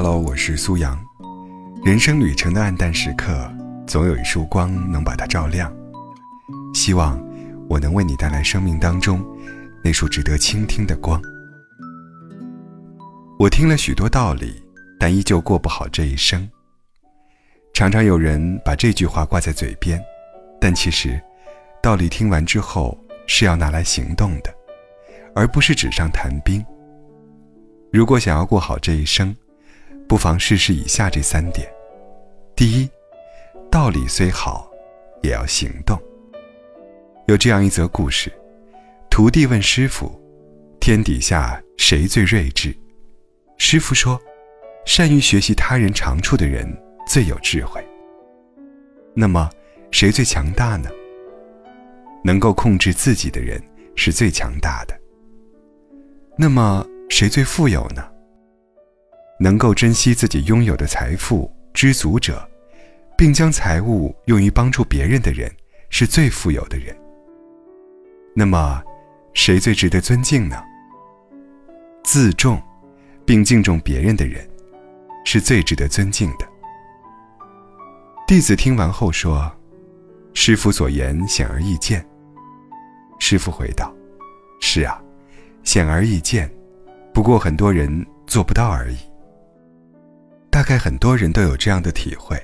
Hello，我是苏阳。人生旅程的暗淡时刻，总有一束光能把它照亮。希望我能为你带来生命当中那束值得倾听的光。我听了许多道理，但依旧过不好这一生。常常有人把这句话挂在嘴边，但其实，道理听完之后是要拿来行动的，而不是纸上谈兵。如果想要过好这一生，不妨试试以下这三点：第一，道理虽好，也要行动。有这样一则故事：徒弟问师傅，天底下谁最睿智？师傅说，善于学习他人长处的人最有智慧。那么，谁最强大呢？能够控制自己的人是最强大的。那么，谁最富有呢？能够珍惜自己拥有的财富、知足者，并将财物用于帮助别人的人，是最富有的人。那么，谁最值得尊敬呢？自重，并敬重别人的人，是最值得尊敬的。弟子听完后说：“师傅所言显而易见。”师傅回道：“是啊，显而易见。”不过很多人做不到而已。大概很多人都有这样的体会：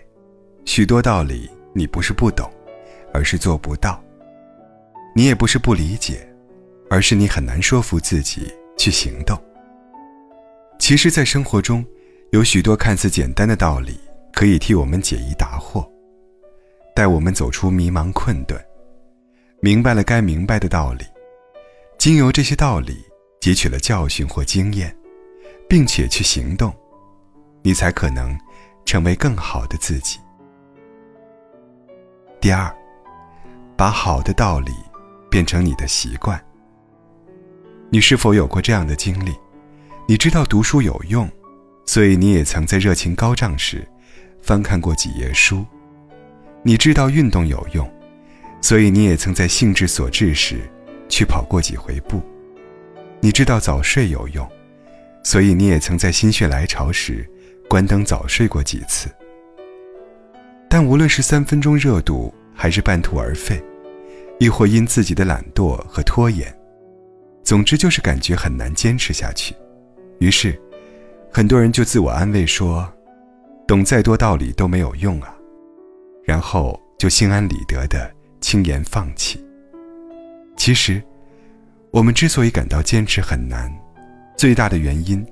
许多道理你不是不懂，而是做不到；你也不是不理解，而是你很难说服自己去行动。其实，在生活中，有许多看似简单的道理，可以替我们解疑答惑，带我们走出迷茫困顿，明白了该明白的道理，经由这些道理。汲取了教训或经验，并且去行动，你才可能成为更好的自己。第二，把好的道理变成你的习惯。你是否有过这样的经历？你知道读书有用，所以你也曾在热情高涨时翻看过几页书；你知道运动有用，所以你也曾在兴致所致时去跑过几回步。你知道早睡有用，所以你也曾在心血来潮时关灯早睡过几次。但无论是三分钟热度，还是半途而废，亦或因自己的懒惰和拖延，总之就是感觉很难坚持下去。于是，很多人就自我安慰说：“懂再多道理都没有用啊。”然后就心安理得的轻言放弃。其实。我们之所以感到坚持很难，最大的原因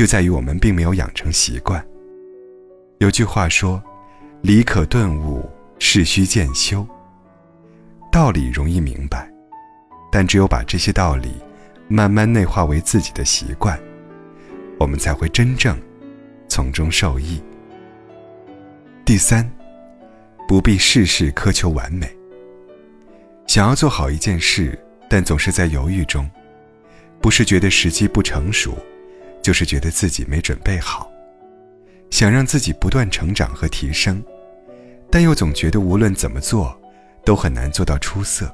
就在于我们并没有养成习惯。有句话说：“理可顿悟，事需渐修。”道理容易明白，但只有把这些道理慢慢内化为自己的习惯，我们才会真正从中受益。第三，不必事事苛求完美。想要做好一件事。但总是在犹豫中，不是觉得时机不成熟，就是觉得自己没准备好。想让自己不断成长和提升，但又总觉得无论怎么做，都很难做到出色，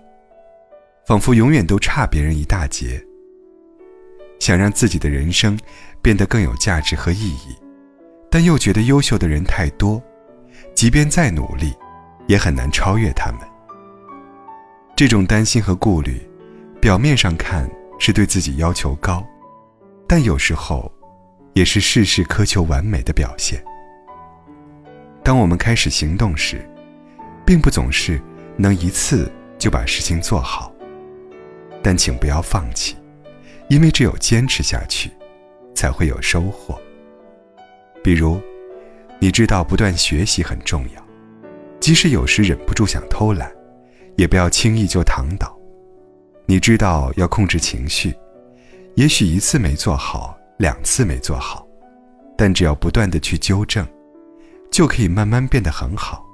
仿佛永远都差别人一大截。想让自己的人生变得更有价值和意义，但又觉得优秀的人太多，即便再努力，也很难超越他们。这种担心和顾虑。表面上看是对自己要求高，但有时候，也是事事苛求完美的表现。当我们开始行动时，并不总是能一次就把事情做好，但请不要放弃，因为只有坚持下去，才会有收获。比如，你知道不断学习很重要，即使有时忍不住想偷懒，也不要轻易就躺倒。你知道要控制情绪，也许一次没做好，两次没做好，但只要不断的去纠正，就可以慢慢变得很好。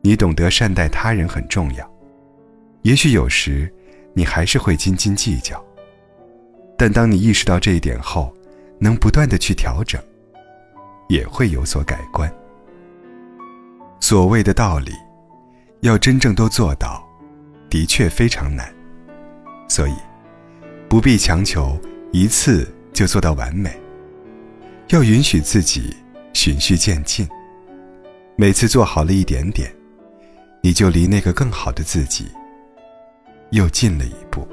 你懂得善待他人很重要，也许有时你还是会斤斤计较，但当你意识到这一点后，能不断的去调整，也会有所改观。所谓的道理，要真正都做到。的确非常难，所以不必强求一次就做到完美。要允许自己循序渐进。每次做好了一点点，你就离那个更好的自己又近了一步。